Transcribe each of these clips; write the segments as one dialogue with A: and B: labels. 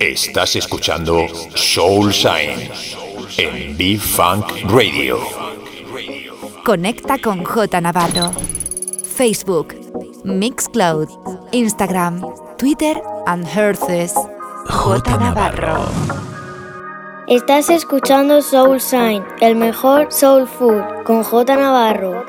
A: Estás escuchando Soul Shine en B-Funk Radio.
B: Conecta con J Navarro. Facebook, Mixcloud, Instagram, Twitter and Herces. J Navarro.
C: Estás escuchando Soul Shine, el mejor soul food con J Navarro.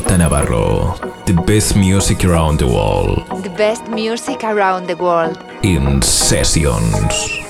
D: J Navarro, the best music around the world.
B: The best music around the world.
D: In sessions.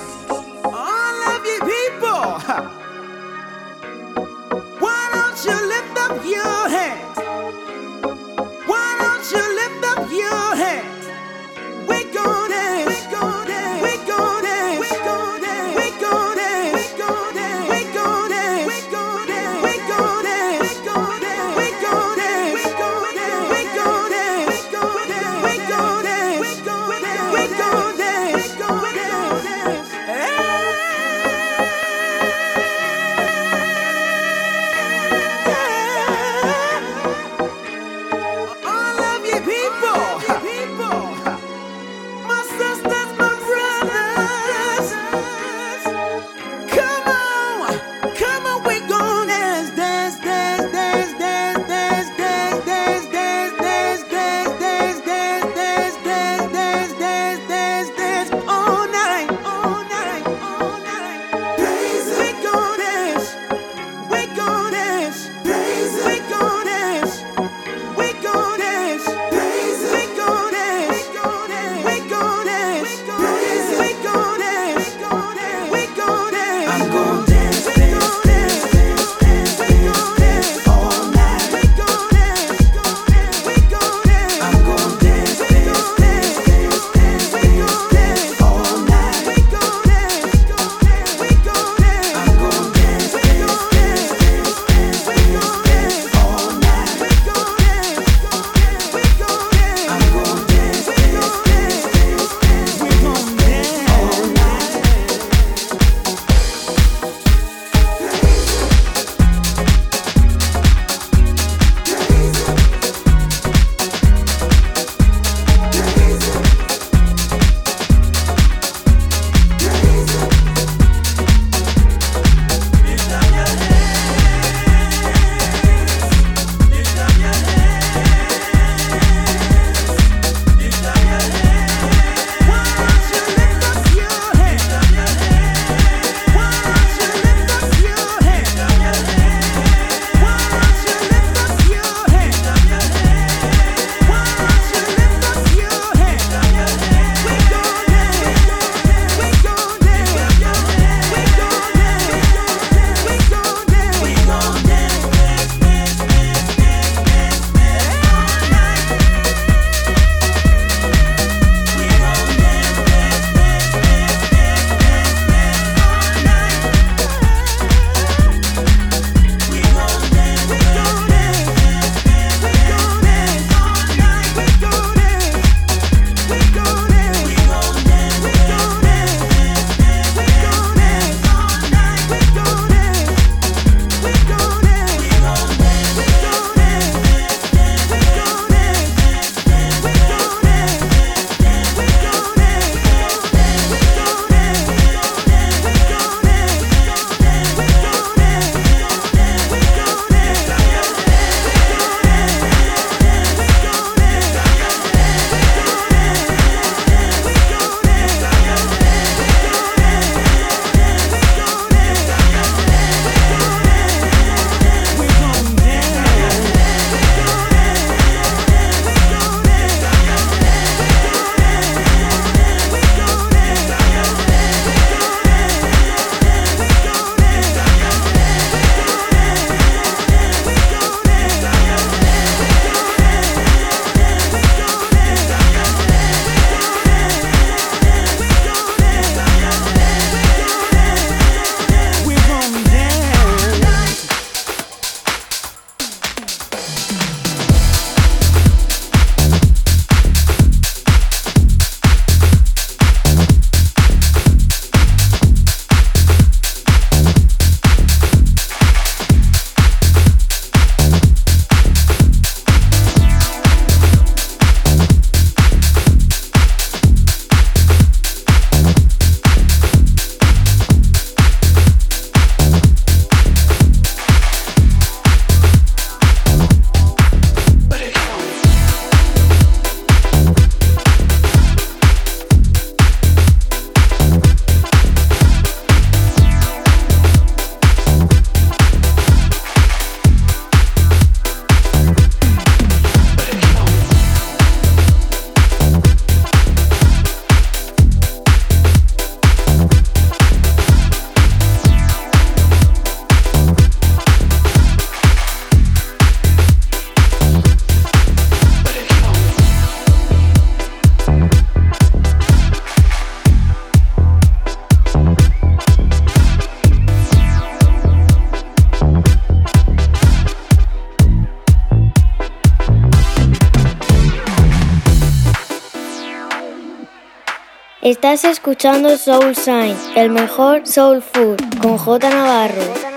C: Estás escuchando Soul Sign, el mejor soul food, con J Navarro.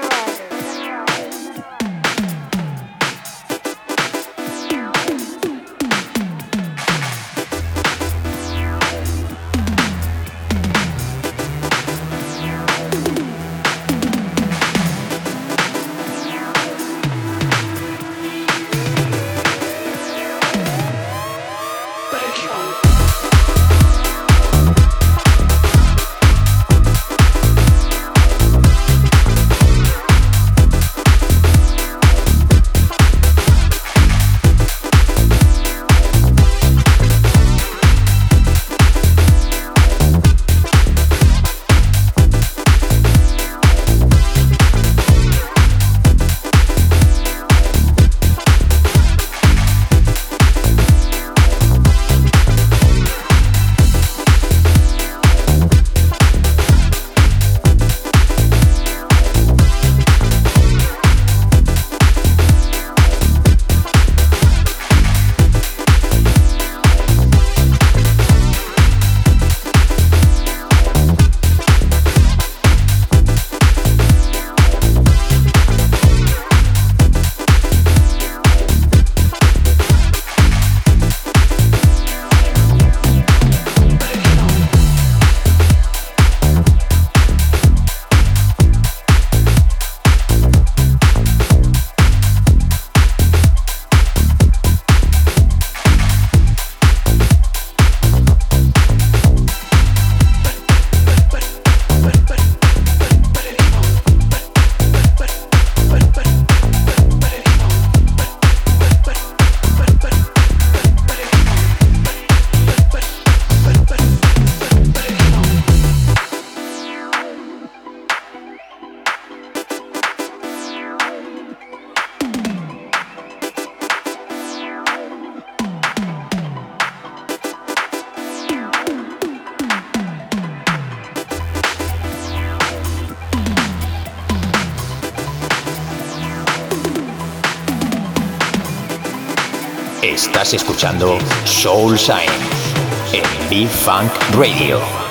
E: Escuchando Soul Sign en B-Funk Radio.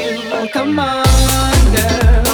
F: you. Come on, girl.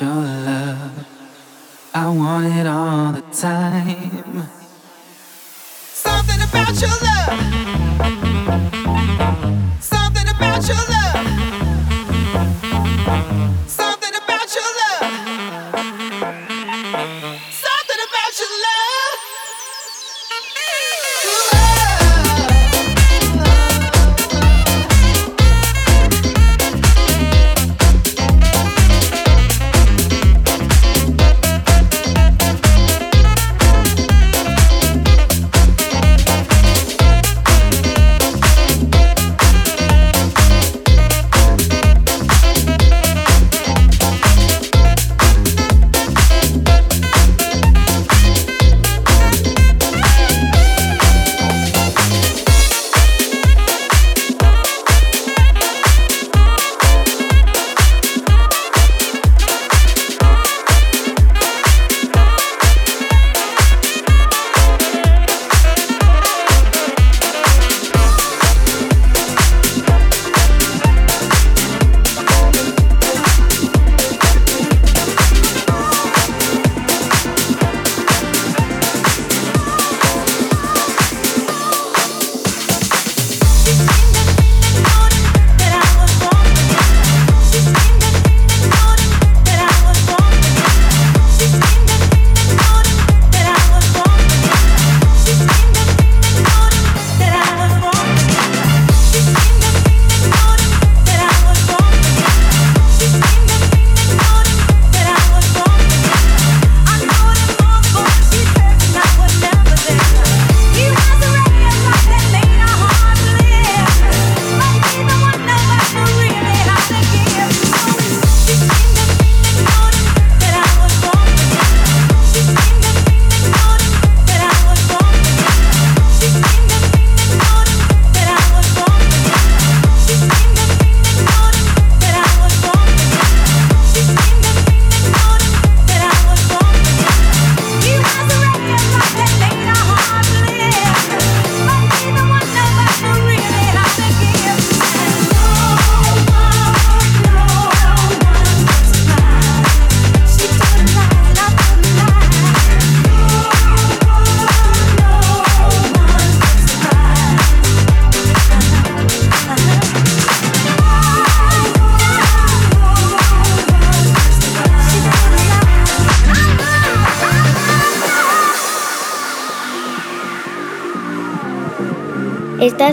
F: your.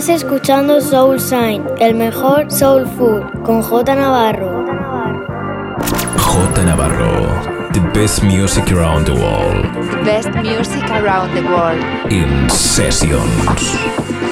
C: Estás escuchando Soul Sign, el mejor soul food, con J Navarro.
D: J Navarro, the best music around the world.
B: The best music around the world.
D: In sessions.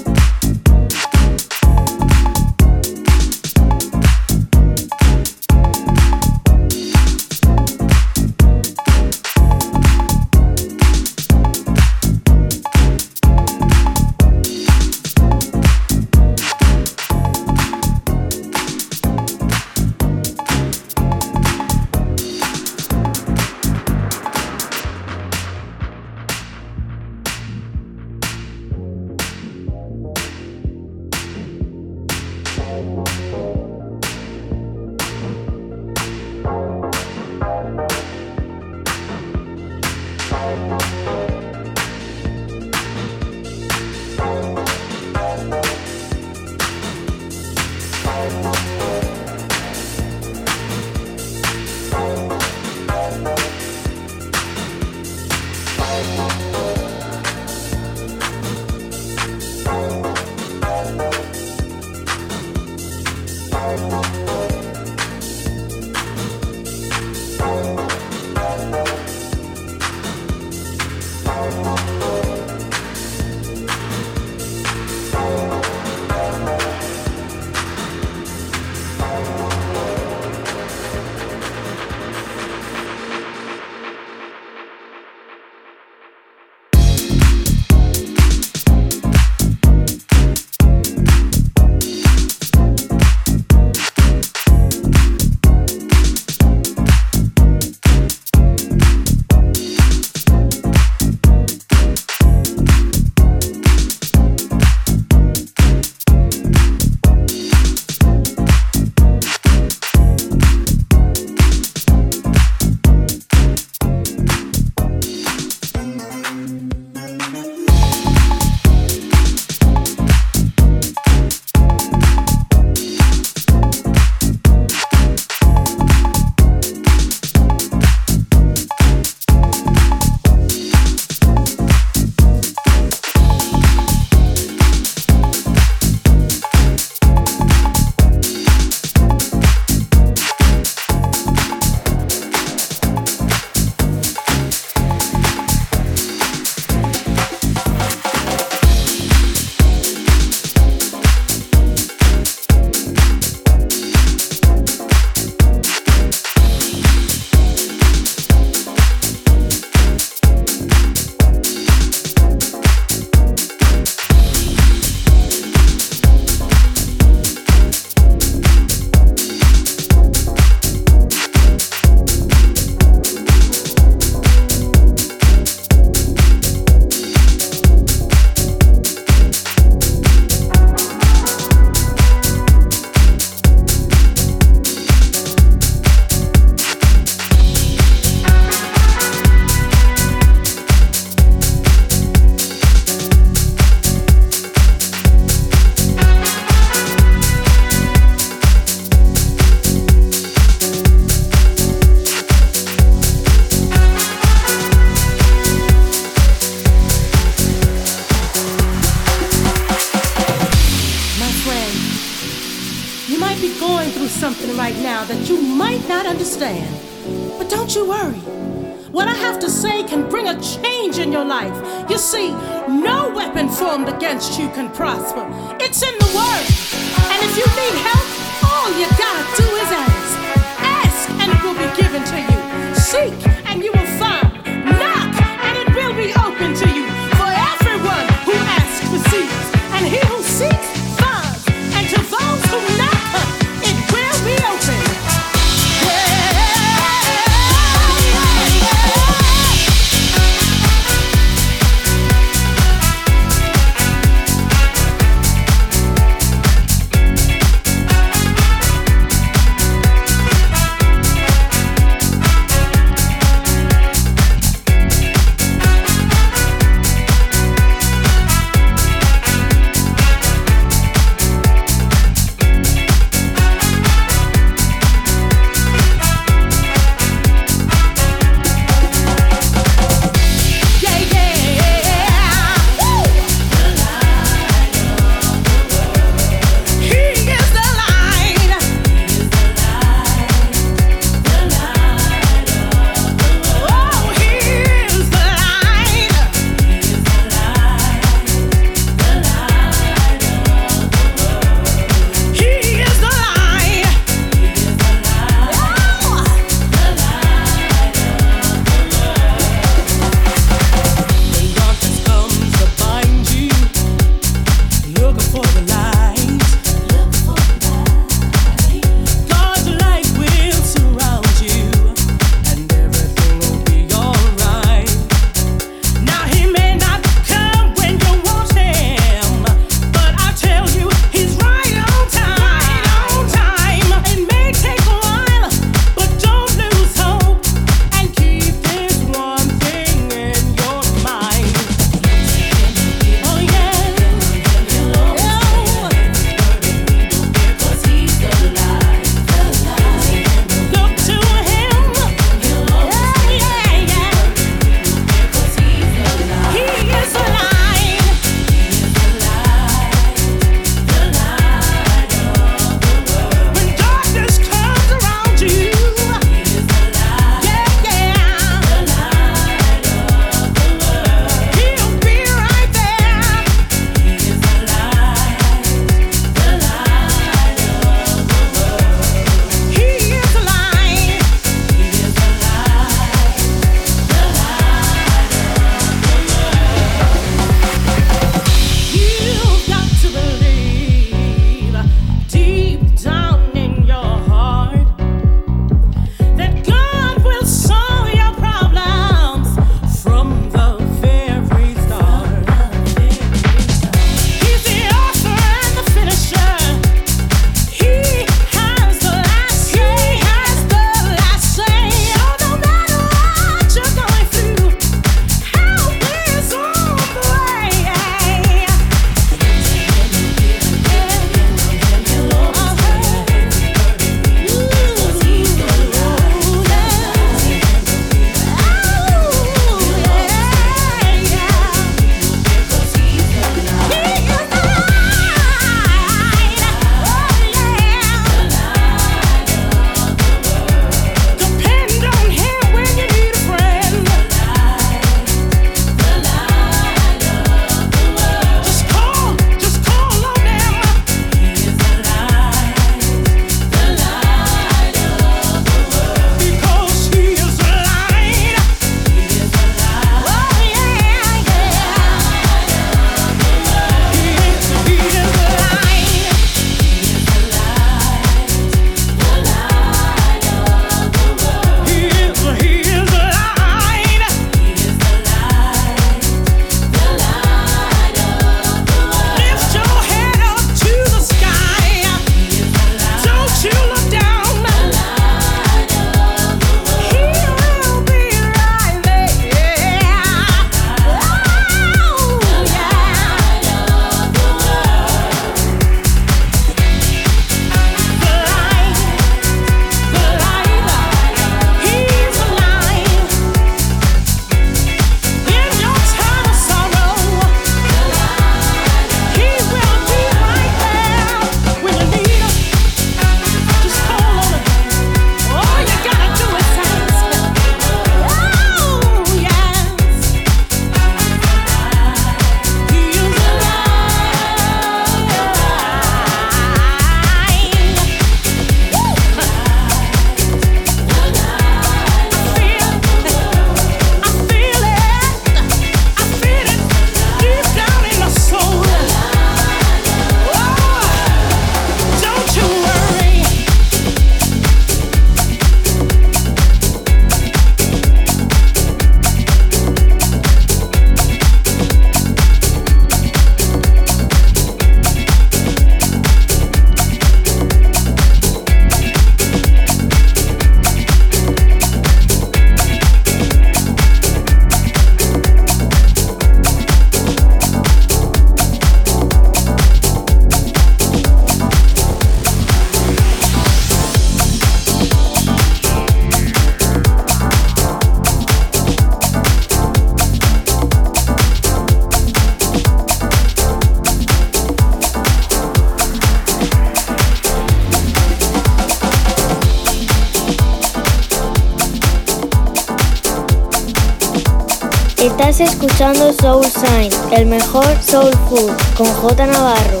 C: Estás escuchando Soul Sign, el mejor soul food, con J Navarro.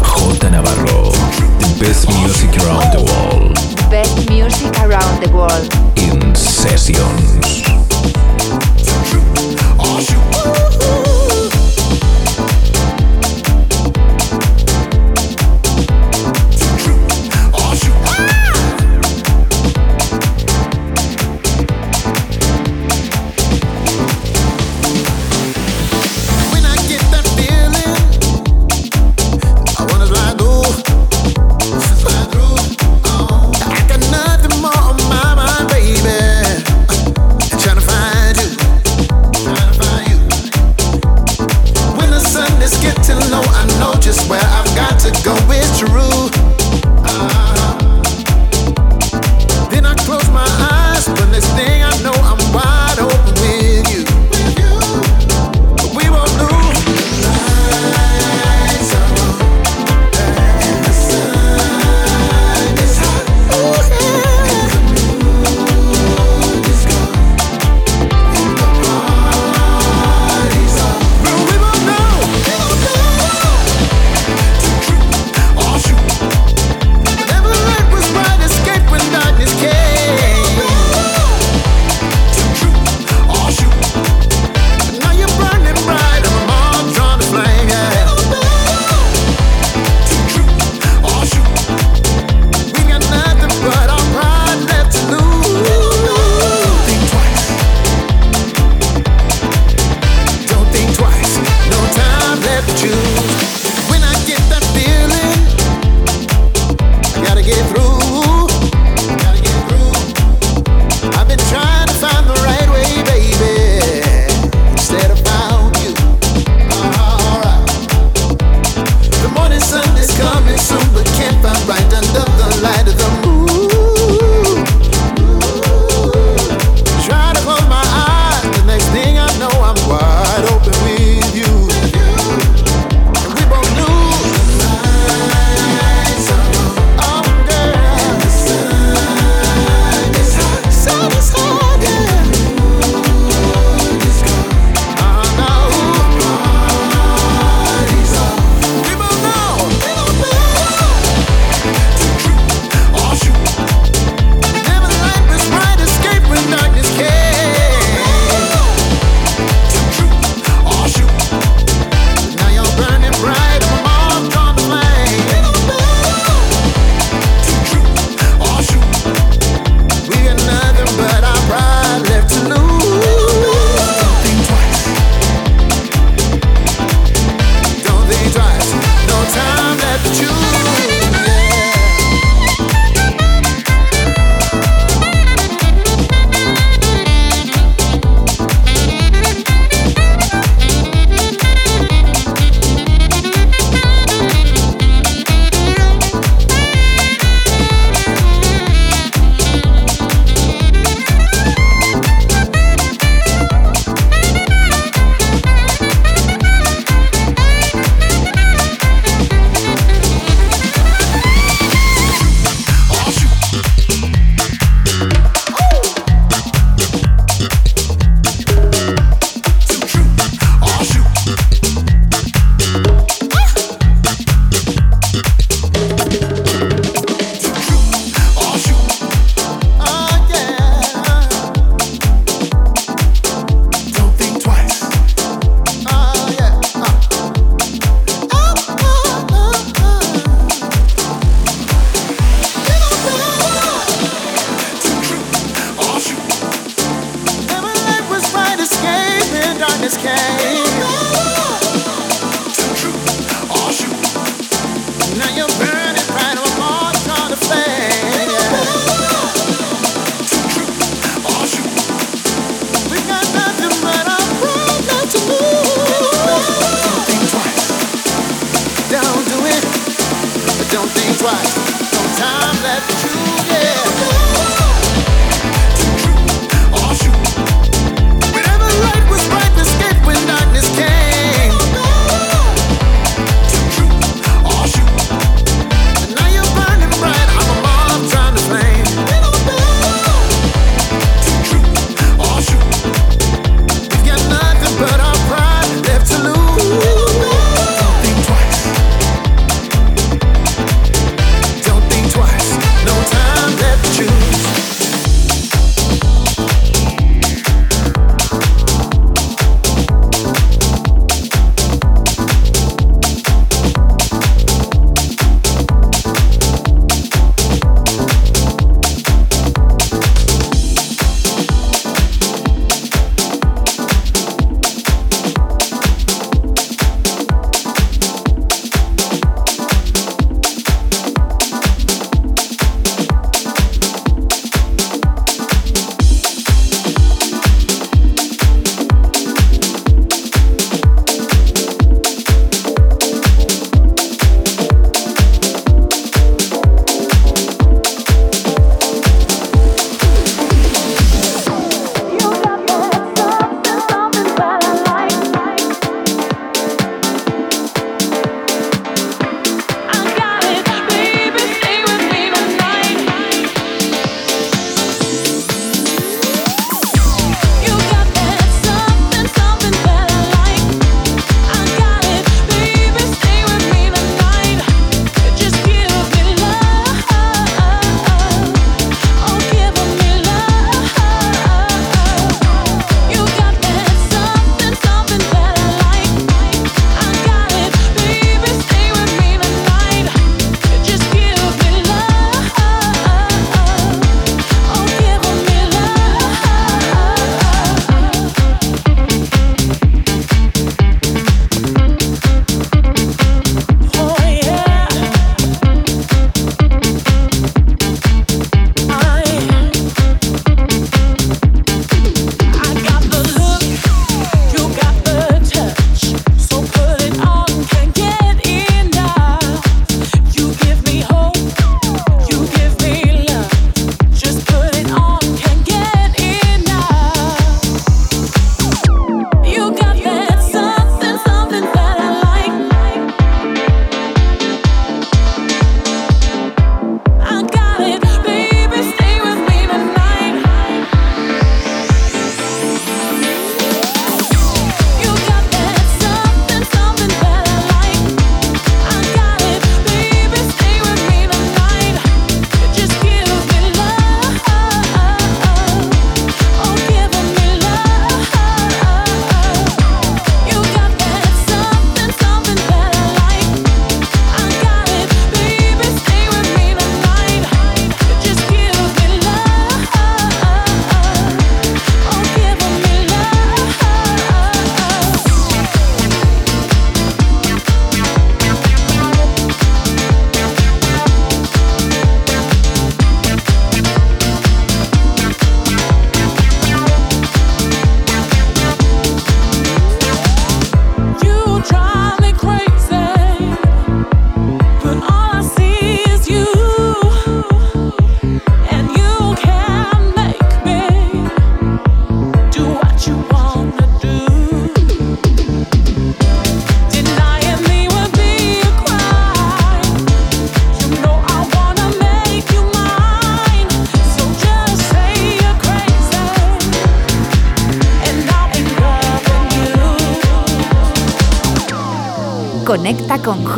D: J Navarro, the best music around the world.
B: Best music around the world.
D: In sessions.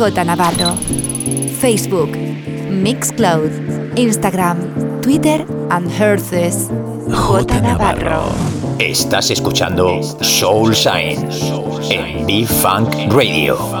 B: J Navarro. Facebook, Mixcloud, Instagram, Twitter and Herces. J Navarro.
A: Estás escuchando Soul Shine en B-Funk Radio.